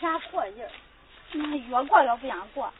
啥过劲儿，那越过越不想过。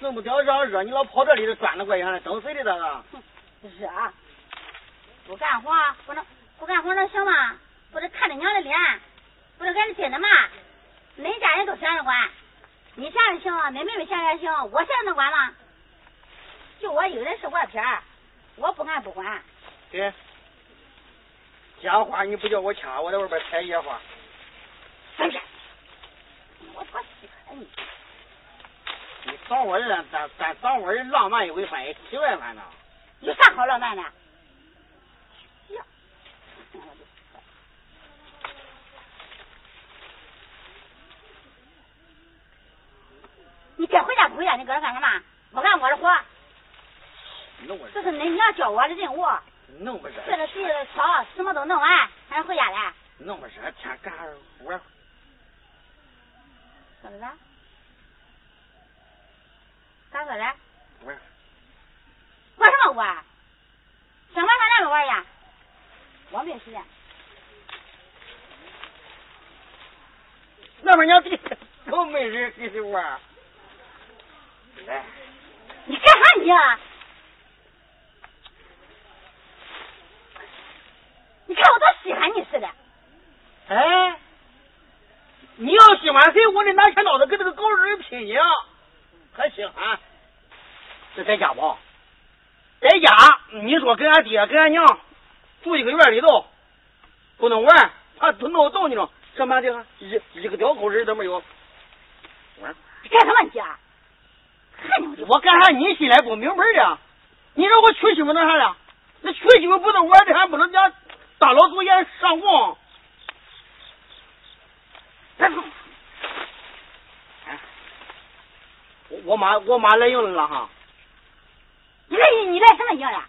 弄不掉让热，你老跑这里头转了过去，的等谁的这个？热，不干活不能不干活能行吗？不是看着娘的脸，不是俺的亲的嘛？恁家人都闲着管，你闲着行，恁妹妹闲着行，我闲着能管吗？就我一个人是外片我不干不管。对，家话你不叫我掐，我在外边采野花。三天，我多稀罕你。你找我这，咱咱找我这浪漫一回，算也奇怪反正。有啥好浪漫的？呀，你该回家不回家？你搁这干什么？不干我的活。这是恁娘教我的任务。弄不热。这个地扫，什么都弄完，还回家来。弄不热，天干我。说的了？咋说的？玩。玩什么玩？想玩上哪个玩呀？我没时间。那边娘弟都没人跟你玩。来。你干啥你？你看我多稀罕你似的。哎。你要喜欢谁，我得拿钱刀子跟这个狗日拼去，还行啊？这在家不？在家，你说跟俺爹跟俺娘住一个院里头，不能玩，怕都闹动你了，什么的一一个吊口人都没有。玩？你干什么你？还我干啥？你心里不明白的？你让我娶媳妇弄啥的？那娶媳妇不能玩的，还不能家大老祖爷上供。别我我妈我妈来用了哈。你来你来什么用呀？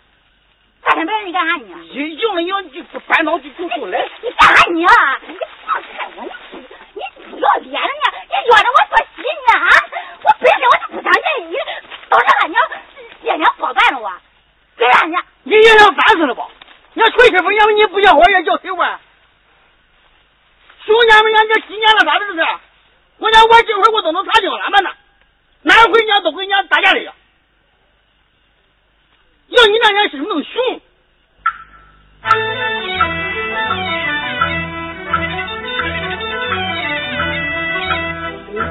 大天白日你干啥呢？一用了用就烦恼就就出来。你干啥呢？你放开我！你你不要脸了呢？你约着我做戏呢啊！我本身我就不想见你，都是俺娘爹娘包办了我，给俺娘。你也想烦死了吧？你要娶媳妇，要你不要我也叫谁管？兄弟们，人家几年了，咋的这是？我讲我这会我都能查清了嘛呢？哪回娘都回娘打架的呀？要你那年是那么熊。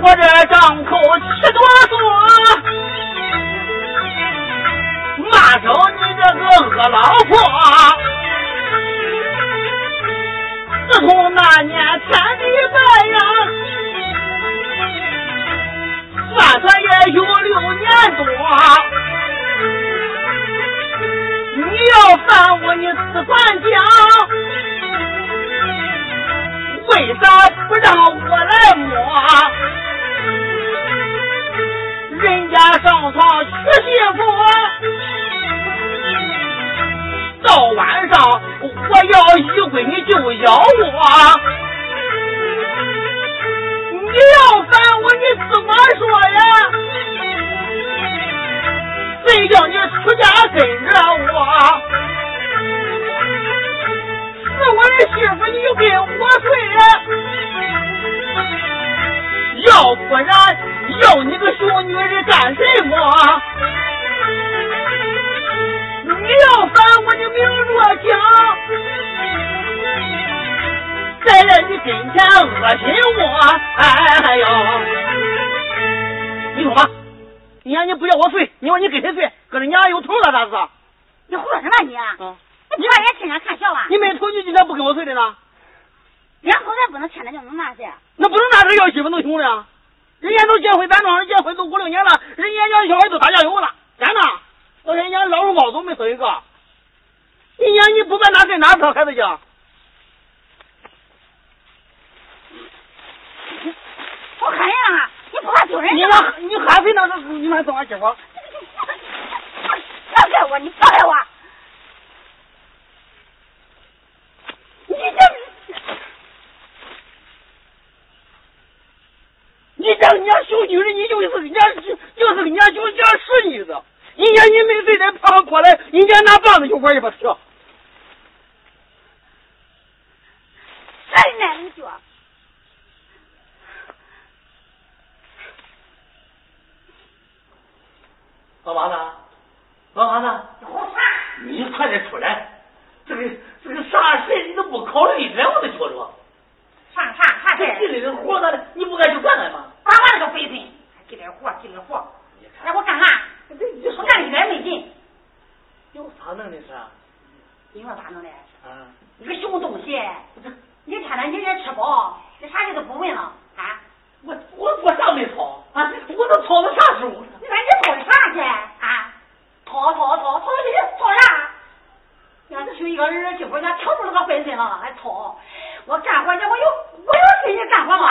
我这张口七多说，骂着你这个恶老婆。咋不让我来摸？人家上床娶媳妇。到晚上我要一回你就咬我，你要烦我你怎么说呀？谁叫你出家跟的媳妇你就跟我睡，要不然要你个熊女人干什么？你要烦我，你明着讲，在在你跟前恶心我，哎呦！你说吧，你让你不要我睡，你说你跟谁睡？搁着娘有头了咋子？你胡说什么你？嗯，你把人亲家看笑话？你没头，你今天不跟我睡的呢？两口子不能天天就能那事？那不能那事，要媳妇能行的？人家都结婚，咱庄上结婚都五六年了，人家家小孩都打酱油了，咱呢？到人家老肉包都没生一个，你娘你不办哪跟哪生孩子去？我喊人啊！你不怕丢人？你那，你喊谁呢？你妈生俺媳妇？放开我！你放开我！你这，你这人家小女人，你就是人家，就是人家，就家实妮子。人家你没睡在旁上过来，人家拿棒子就玩一把去。谁奶你脚？老妈子，老妈子，你胡说？你快点出来！这个这个啥事你都不考虑一点，我都觉着。啥啥啥事？地里的活咋的？你不该去干干吗？打我那个肥孙，还给点活，给点活，让我干啥？我干一点没劲。有啥能的事？你说咋弄的？啊！你个熊东西！你天天你也吃饱，你啥事都不问了啊？我我我啥没操啊？我都操到啥时候？你说你操的啥去啊？操操操操你操啥？俺这就一个儿媳妇，家挑住那个分身了，还操！我干活去，我有我有心你干活吗？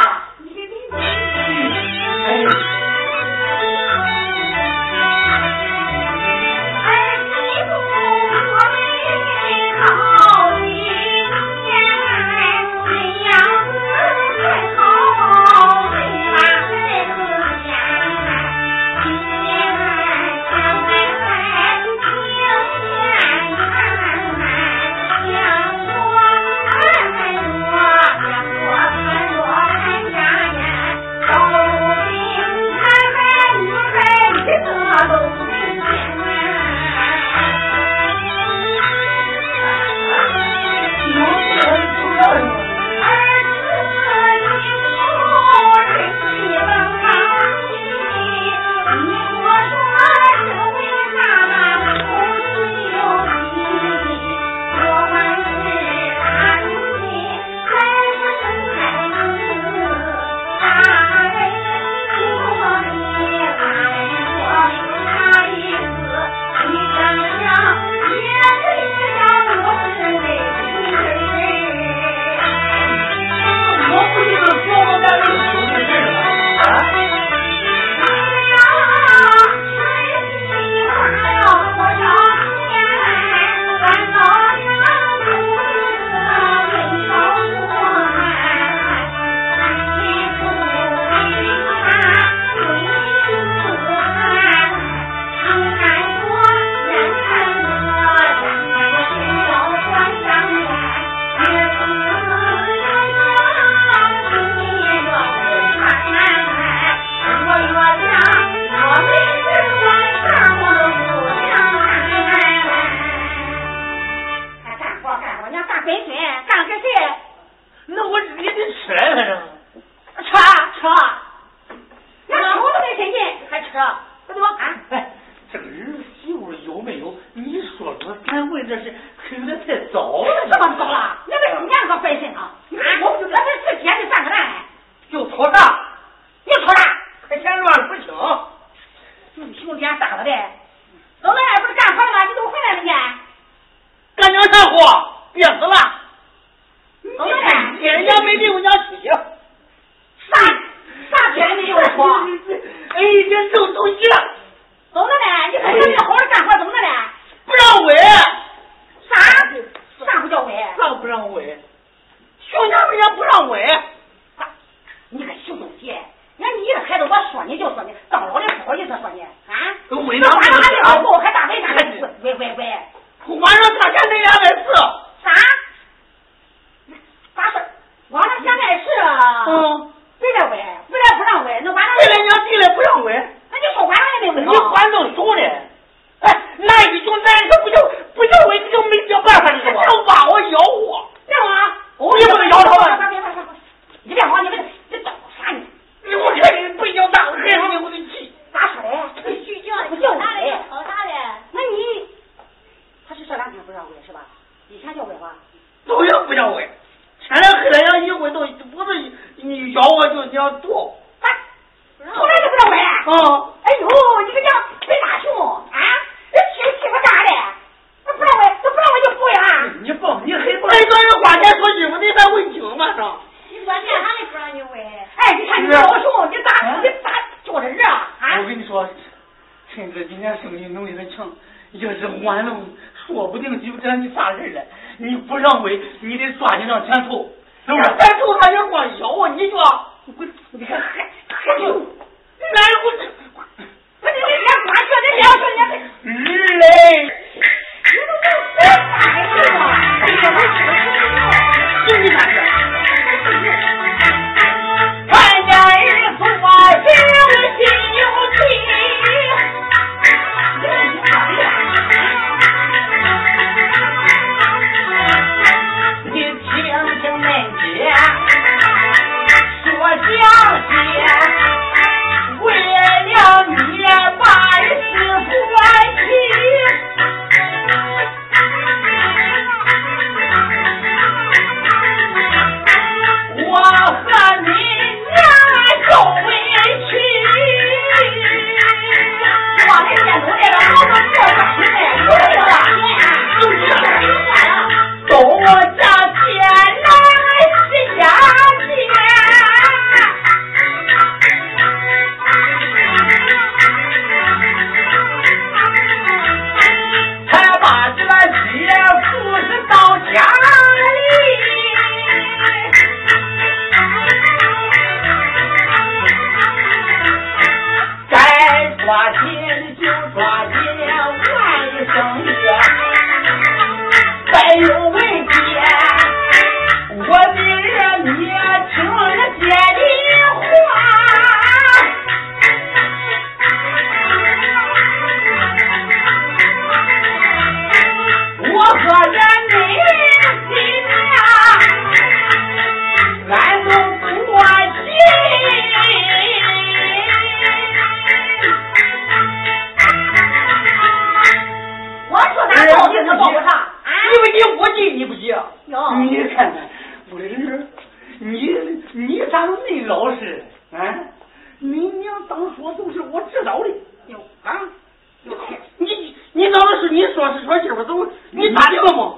你说是说媳妇儿走，你打听了吗？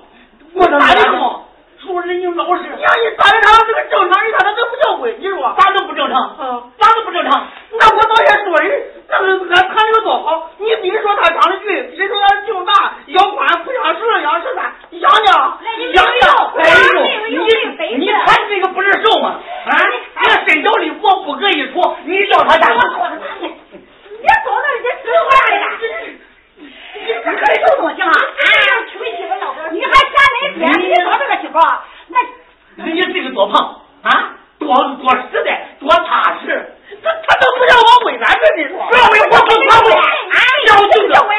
我打听了吗？说人，你老实。你娘，你打听他是个正常人，他他都不叫鬼，你说咋能不正常？啊，咋能不正常？那我早先说的，那个俺谈的多好，你比如说他长得俊，比说他胸大，腰宽，不像是杨十三，杨家，杨家，哎呦，你你看这个不是瘦吗？啊，那身高里我不搁一处，你叫他咋？你走那些奇话的。你可是有东西吗？啊，娶媳妇要不？你还嫌恁爹？你说这个媳妇，那人家这个多胖啊，多多实在，多踏实。他他都不让我喂咱这，你说不要喂我不管喂，要就要喂。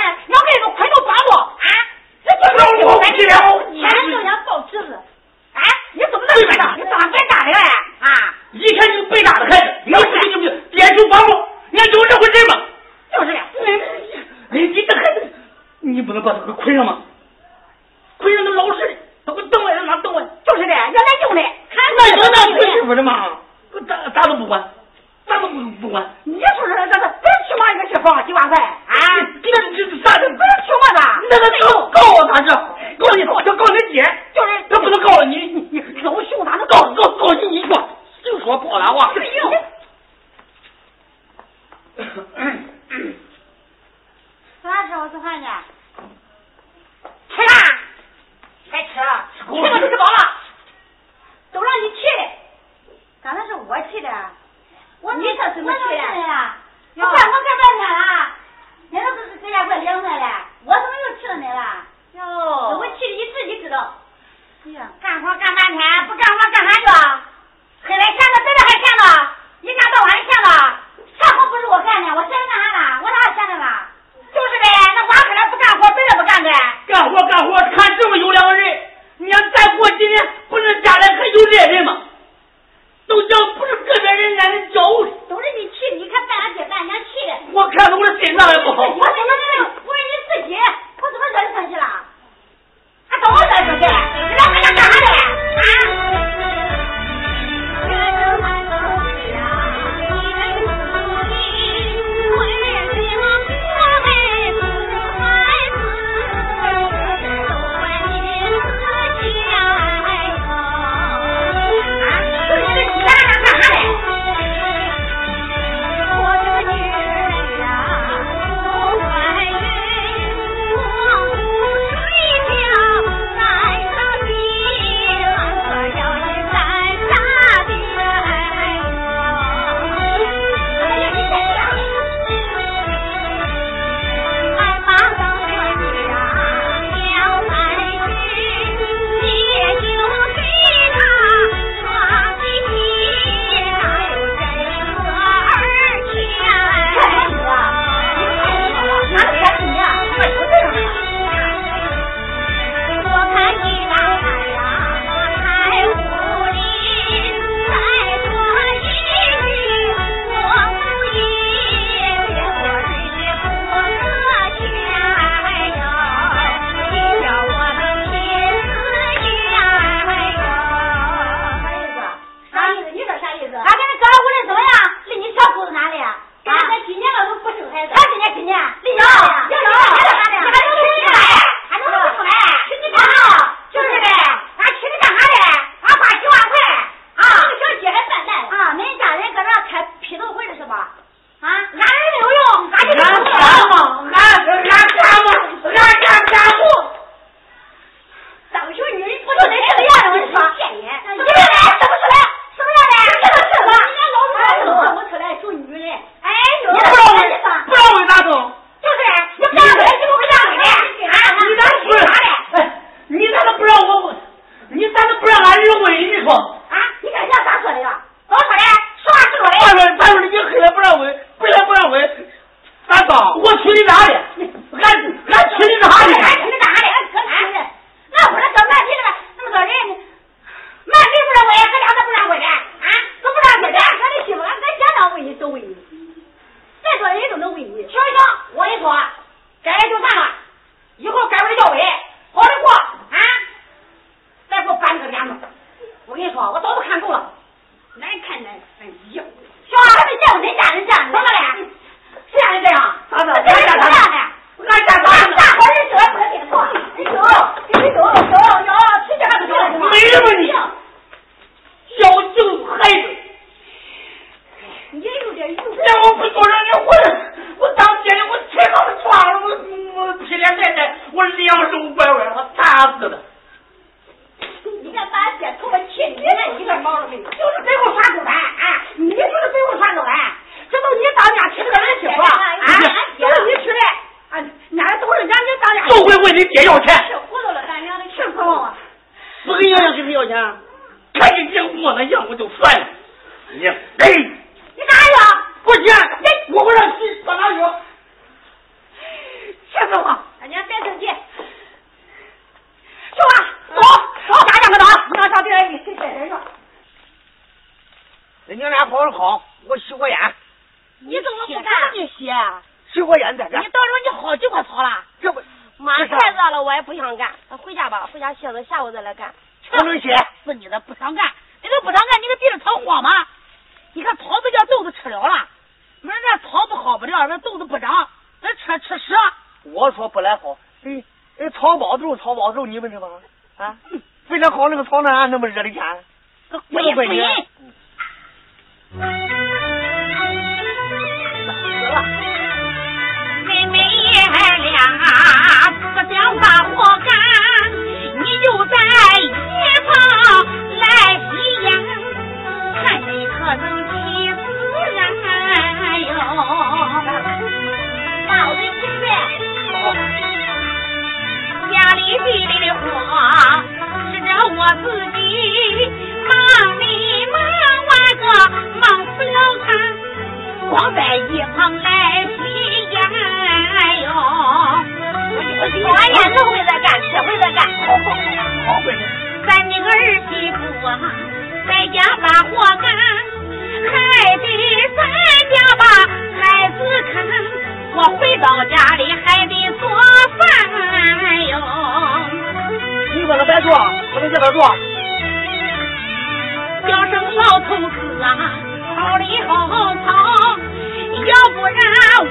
吸火烟你怎么不干？你吸吸火烟再干你到时候你好几块草了这不妈太热了我也不想干。那回家吧回家歇着下午再来干。不能歇 是你的不想干。你都不想干你给地里草慌吗你看草都叫豆子吃了了门那草不好不了那豆子不长那吃吃屎我说不来好哎哎草包豆草包豆你们知道吗？啊非得好那个草那那么热的天我都怪你想把活干，你就在一旁来吸烟，看你可能气死人哟。老的劝，家里地里的活是着我自己忙里忙外个忙死了他，光在一旁来吸烟哟。我也，这会再干，这会再干，好好好，好闺女。咱那个儿媳妇啊，在家把活干，还得在家把孩子看。我回到家里还得做饭哟。你不能白做，不能叫他做。叫声老头子啊，好里好操，要不然我。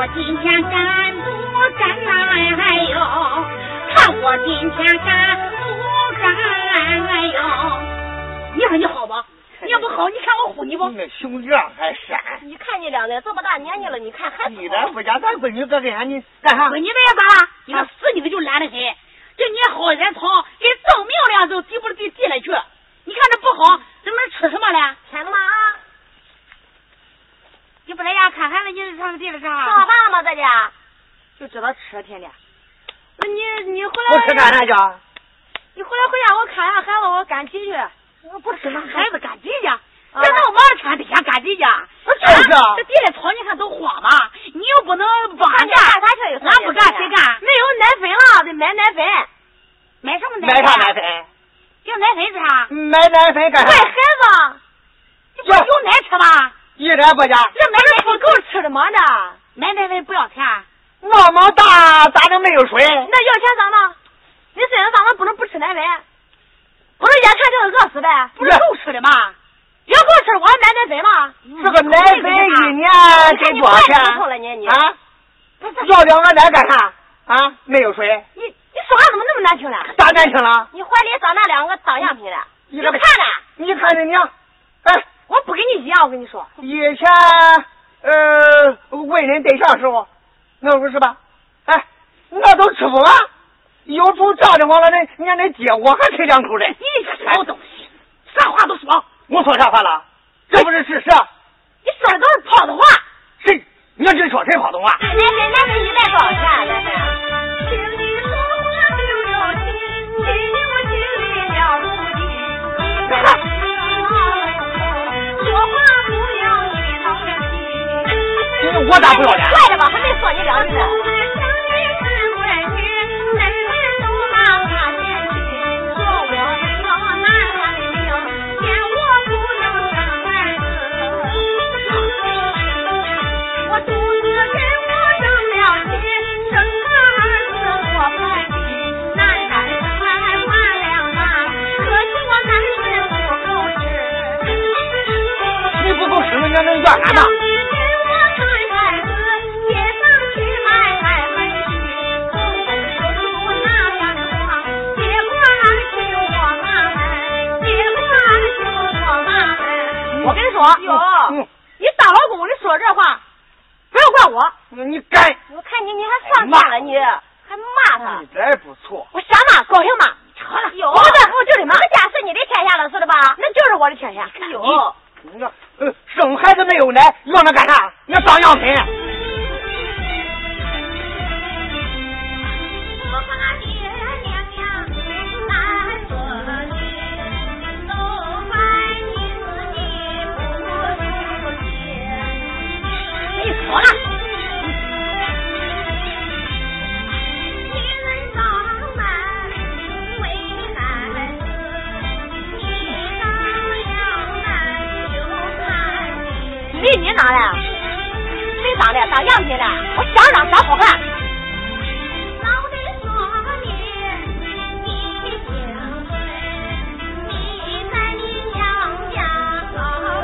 我今天敢不敢哎呦，看我今天敢不敢哎呦，你说你好吧？你要不好，你看我唬你不？那熊样还闪。你看你两人这么大年纪了，你看还你咱不家咱闺女搁跟前，你干啥？闺女这也咋了？你个死妮子就懒得很，这你好点草给证明了都地不地地了去。你看这不好，咱们吃什么了？天了吗？你不在家看孩子，你上地里干啥？好饭了吗？在家？就知道吃天天。那你你回来不吃干来，啥去？你回来回家我看一下孩子，我赶集去。我不吃那孩子赶集去，啊这那么晚天天赶集去。那就是啊这地里草你看都荒嘛，你又不能帮干干，啥去有俺不干谁干？没有奶粉了，得买奶粉。买什么奶粉？买啥奶？粉？要奶粉是啥？买奶粉干啥喂？孩子，你不是有奶吃吗？一点不假。这买奶不够吃的吗？这买奶粉不要钱。那么大咋能没有水？那要钱咋弄？你身上咋能不能不吃奶粉？不是眼看就是饿死呗？不是够吃的吗？要够吃，我还买奶粉吗？这个奶粉一年给多少钱？啊？要两个奶干啥？啊？没有水？你你说话怎么那么难听呢？咋难听了？你怀里长那两个当样品了，你看呢？你看人家，哎，我不跟你一样，我跟你说。以前呃为人对象时候，那不是吧？哎，那都吃不完，有处照着我了，那你看那姐我还吃两口嘞。你个小东西，啥话都说。我说啥话了？这不是事实。你说的都是泡的话。谁？你看这说谁跑动啊？奶粉奶粉一袋多少钱？奶粉？我咋不要脸？坏了吧？还没说你两句呢。我独自们。我跟你说，嗯，你大老公，的说这话，不要怪我。你该。我看你你还上天了，你还骂他你。这不错。我想骂，高兴骂。成了，有我在乎就是骂。这家是你的天下了，是的吧？那就是我的天下。有。你看，呃，生孩子没有奶，要那干啥？那当样品。我你。比你拿了？谁当的？当样品的？我想让长好看。老得说你，你幸亏你在你娘家遭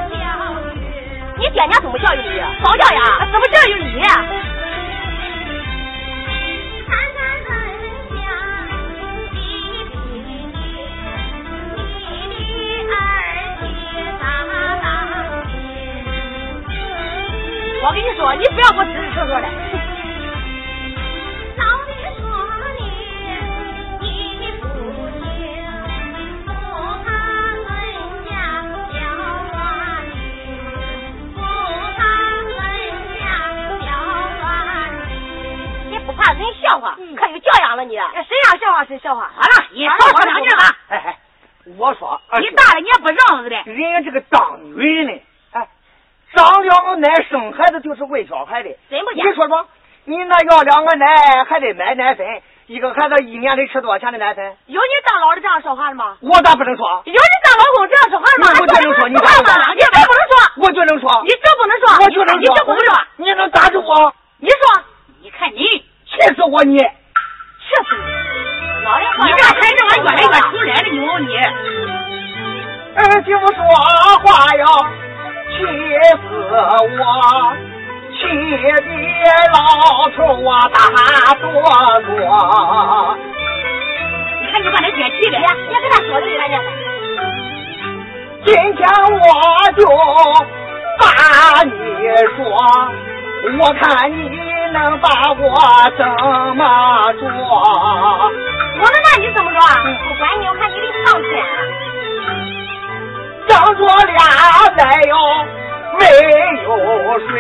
教育。你爹娘怎么教育你？早教呀？怎么教育你？跟你说，你不要给我支支说说的。早得说你，不怕人家笑话你，不怕人家笑话你。你不怕人笑话，可有教养了你。谁让笑话谁笑话。好了，你少说两句吧。哎哎，我说，你大了你也不让着的。人家这个当女人的，哎，长两个奶生孩子就是喂小孩的。你说说。你那要两个奶还得买奶粉一个孩子一年得吃多少钱的奶粉？有你当老的这样说话的吗？我咋不能说？有你当老公这样说话的吗？我就能说你话吗你就不能说？我就能说。你就不能说？我就能说。你就不能说？你能咋住我。你说。你看你。气死我你。气死你。老人你这孩子我越来越出来了你你。儿媳妇说话呀气死我，气的老头啊，大哆朵。你看你把他姐气的，别别跟他说这些，今天我就把你说，我看你能把我怎么着？我能把你怎么着啊？我管你，我看你得上天。张我俩再哟没有水，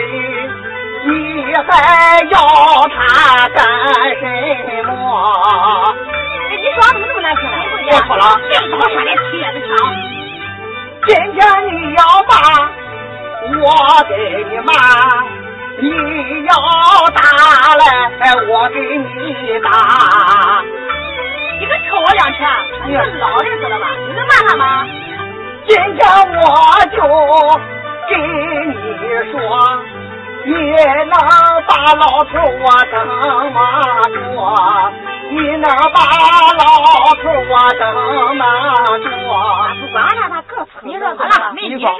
你还要他干什么？哎，你说话怎么那么难听呢？别错了，净说说的气人肠。今天你要骂，我给你骂；你要打来，我给你打。你个臭我两拳，你是老人知道吧？你能骂他吗？今天我就给你说你能把老头我怎么做你能把老头我怎么做。不管了他个你说咋了没你说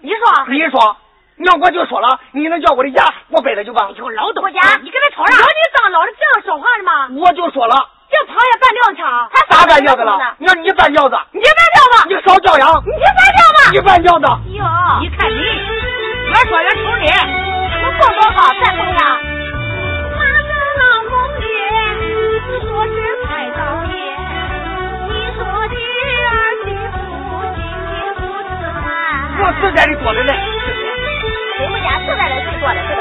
你说你说那我就说了你能叫我的牙我掰了就吧你给老东家你跟他吵啥老你当老的这样说话的吗？我就说了叫螃蟹半尿子，他啥扮尿子了？让你扮子，你扮尿子，你少教羊，你扮尿子，你扮尿子。哟，你看你，越说越出理，我做多好，再做啥？哪老说是？你说的儿媳妇，心不自在。我在做的呢，我们家是在里做的，是的。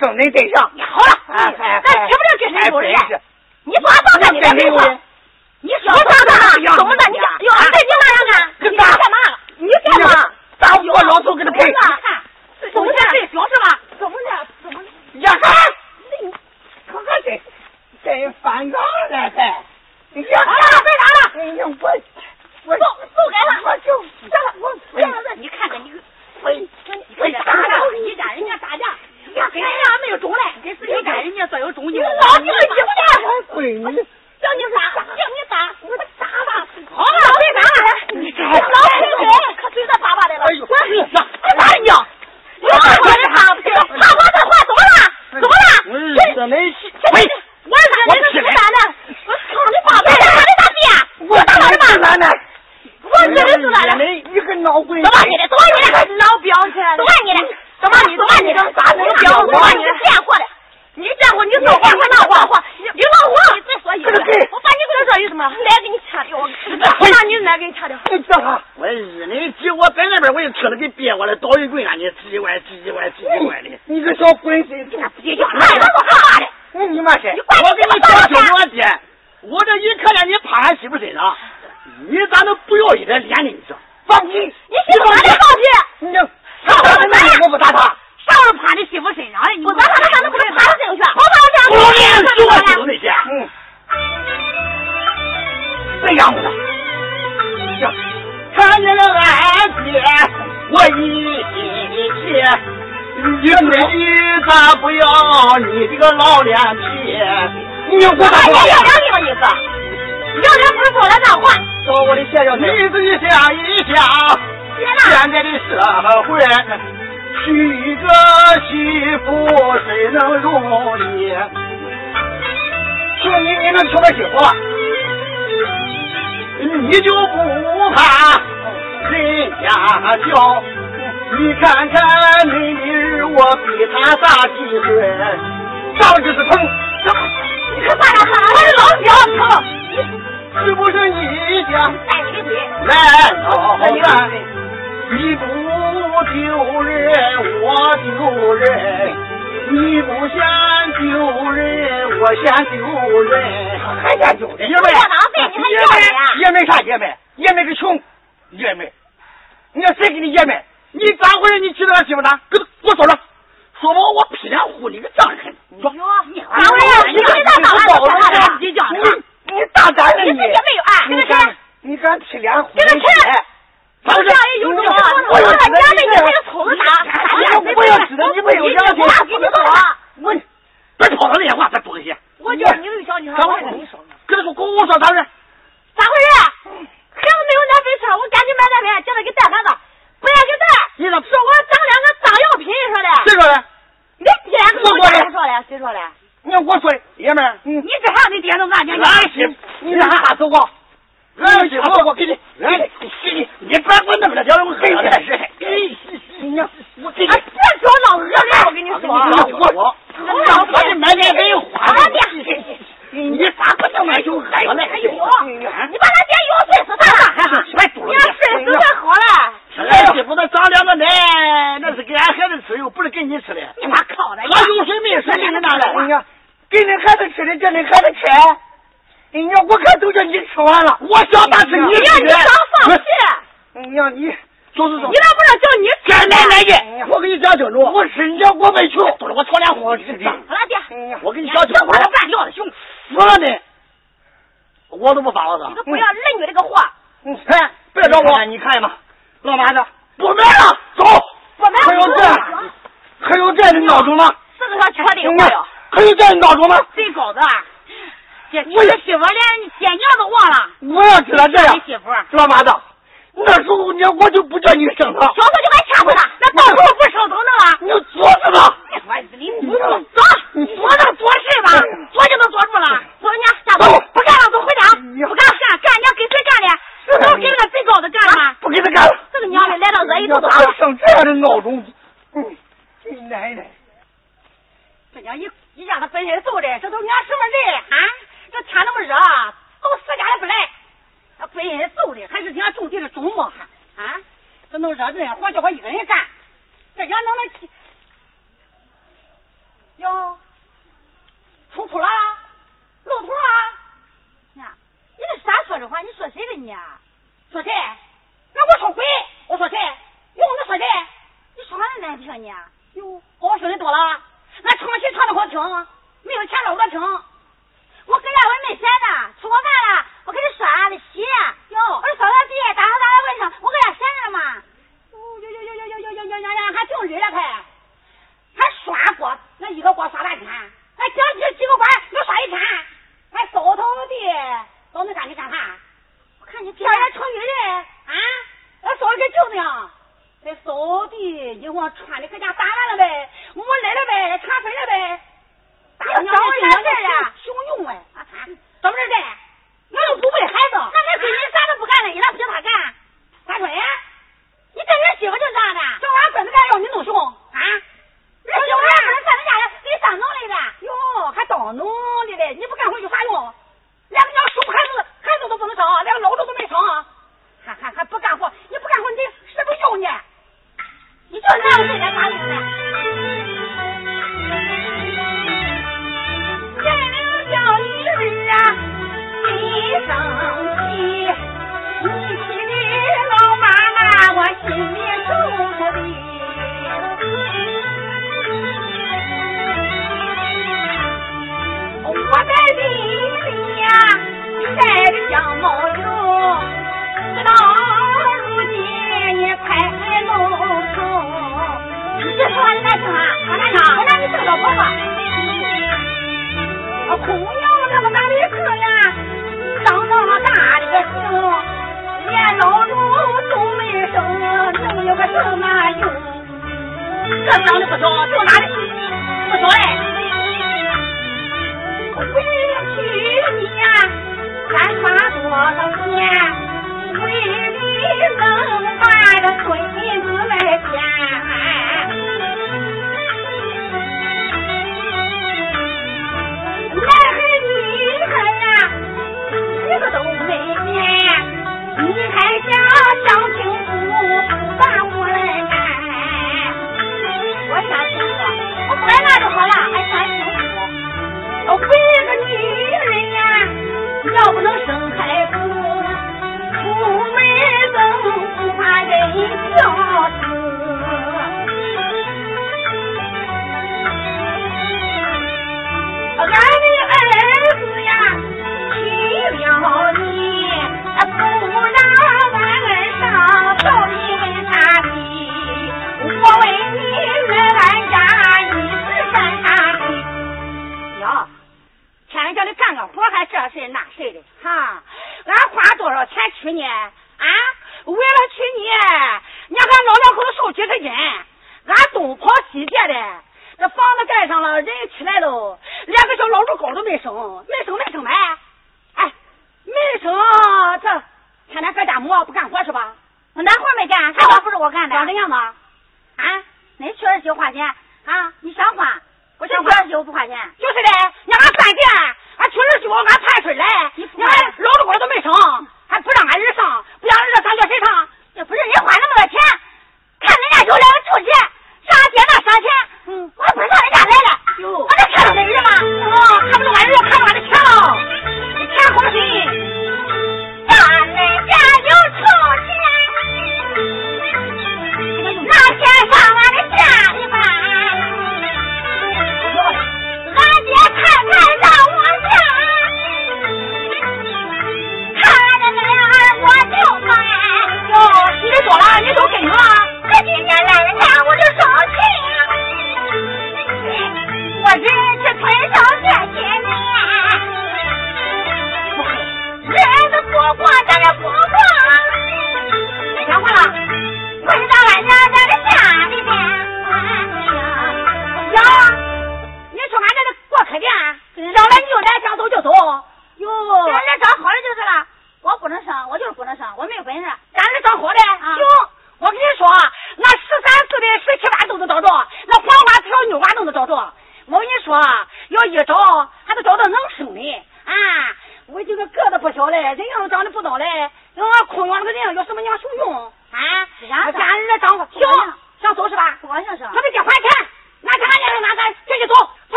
找那对象你我咋说？要良心吗？你是？要脸不是说了那话。说我的先生，你自己想一想，现在的社会，娶个媳妇谁能容易？娶你你能娶个媳妇？你就不怕人家叫？你看看你的儿，我比他大几岁，长就是疼。你可咋了？我是老表疼。是不是你家带你的来老远？你不丢人，我丢人；你不嫌丢人，我嫌丢人。还嫌丢人？爷们，爷们，爷们啥爷们？爷们是穷，爷们。你看谁给你爷们？你咋回事？你娶那媳妇咋？给他给我说说，说吧，我劈脸呼你个丈人！说，你咋回事？你你咋打了？你讲你你大胆了你！也没有啊！你敢你敢劈脸呼人？不是，也有种，我要娘们你还有粗子大！我要知道你没有良心！我别吵他那些话，别多些。我叫你有小女孩，我跟你说，跟他说，跟我说咋回事？咋回事？孩子没有奶粉吃，我赶紧买奶粉，叫他给带孩子。不要给带，你说说我长两个脏药品说的。谁说的？你爹跟我家说的，谁说的？你看我说的，爷们儿，你这还你爹都俺讲讲。安心，你让他走过，安心，走过给你，给你，你别给我弄了，叫我黑了是。你我给你，别说老恶人，我跟你说。我我我把你买点给花了。你咋不能买就害我来？哎呦，你把他爹药碎死他了，你要碎死才好了。俺媳妇那长两个奶，那是给俺孩子吃，又不是给你吃的。你妈靠的！他有水没水，给你拿来。哎呀，给你孩子吃的，叫你孩子吃。哎呀，我看都叫你吃完了。我想那是你吃的。放屁！哎呀，你说说说。你咋不能叫你干奶奶的？我跟你讲清楚，我是你我没穷，都是我操脸我是的。好了，爹。我跟你讲清楚，我半吊子熊。死了呢！我都不发我的。你都不要人家这个话。嗯，哎，别找我。你看嘛，老妈子不买了，走。还有这，还有这的闹钟吗？四个小确定没有？还有这的闹钟吗？谁搞的？这我的媳妇连爹娘都忘了。我要知道这样，媳妇老妈子，那时候你我就不叫你生了。小时候就该掐死他，那到时候不生都能了。你作死吧！你你走，做那做事吧，做就能做住了。走人家下走，不干了，走回家。不干干干，你要给谁干的？都给那个最高的干吗？不给他干了。这个娘的来到这一头都生这样的闹钟，嗯，你奶奶！这娘一一让他本身揍的，这都娘什么人啊？这天那么热，都私家也不来。他本身揍的，还是娘种地的种么？还啊？这弄热这样活，叫我一个人干，这娘弄的。哟，出铺了，露头啊！呀，你这啥说这话？你说谁呢你？说谁？那我说鬼，我说谁？哟，你说谁？你说话那难听呢？哟，我说的多了，俺唱戏唱的好听，没有钱捞我听。我搁家我也没闲呢，吃过饭了，我给你说，那洗哟，我扫扫地，打扫打扫卫生，我搁家闲着了吗？哟哟哟哟哟哟哟哟哟哟，还净理了他，还刷锅，那一个锅刷半天，还讲几个几个碗能刷一天，还扫扫地，扫那干的干啥？我看你天天成女人啊，那扫的个镜子呀，俺扫地一晃穿的搁家打烂了呗，抹奶了呗，擦粉了呗，你要找我事啊，熊用呗，怎么事？我又不喂孩子那恁闺女啥都不干了你咋不叫她干她说的你这儿媳妇就是这样的叫俺孙子干让你弄熊啊？儿媳妇还不是上恁家来给你当奴隶的哟还当奴隶的你不干活有啥用连个鸟熊孩子孩子都不能生连个老头都没生还还还不干活你不干活你是不是要脸你就是样对待点儿打这长得不中就拿里不中嘞为了娶你呀咱花多少钱为你能把这闺女子来见 Stop me. 我当然不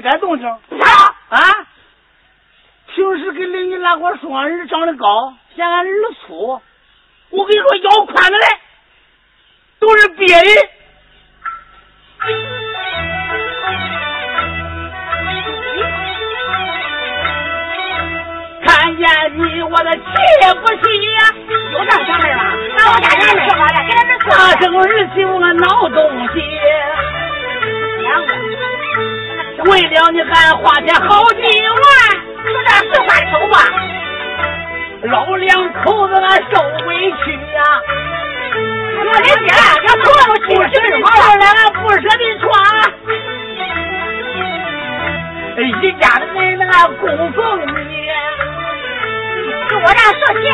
点动静。啥？啊？平时跟邻居那伙说俺儿长得高，嫌俺儿粗。我跟你说，腰宽的嘞，都是别人。看见你，我的气不气你呀？有这事儿吗？那我家人说好了，给他们说。大正儿媳妇，我闹东西。为了你俺花钱好几万，说这实话实话，老两口子俺受委屈呀、啊。我的爹，俺不不舍得穿，不舍得不舍得穿。一家的人那供奉你，给我让少钱。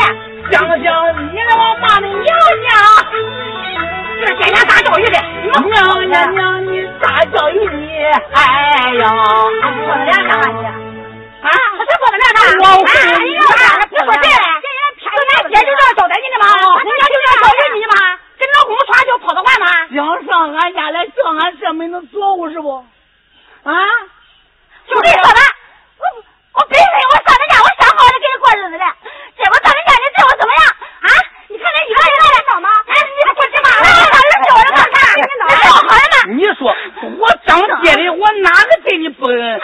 想想你那我妈的娘家，这天天咋教育的？娘娘娘，你咋教育你？哎呦，我的脸上啊，不是我的脸上，我哎呦，别说这了，这人偏姐就这样招待你的吗？人家就这样招待你吗？跟老公床就跑到外吗？想上俺家来叫俺这门能做我是不？啊，就你说吧，我我本身，我上你家我想好了跟你过日子的，结果上你家你对我怎么样？啊，你看那一个人来吗？哎，你不去吗？你找人找着干啥？你找好了？吗？你说我我哪个对你不恩？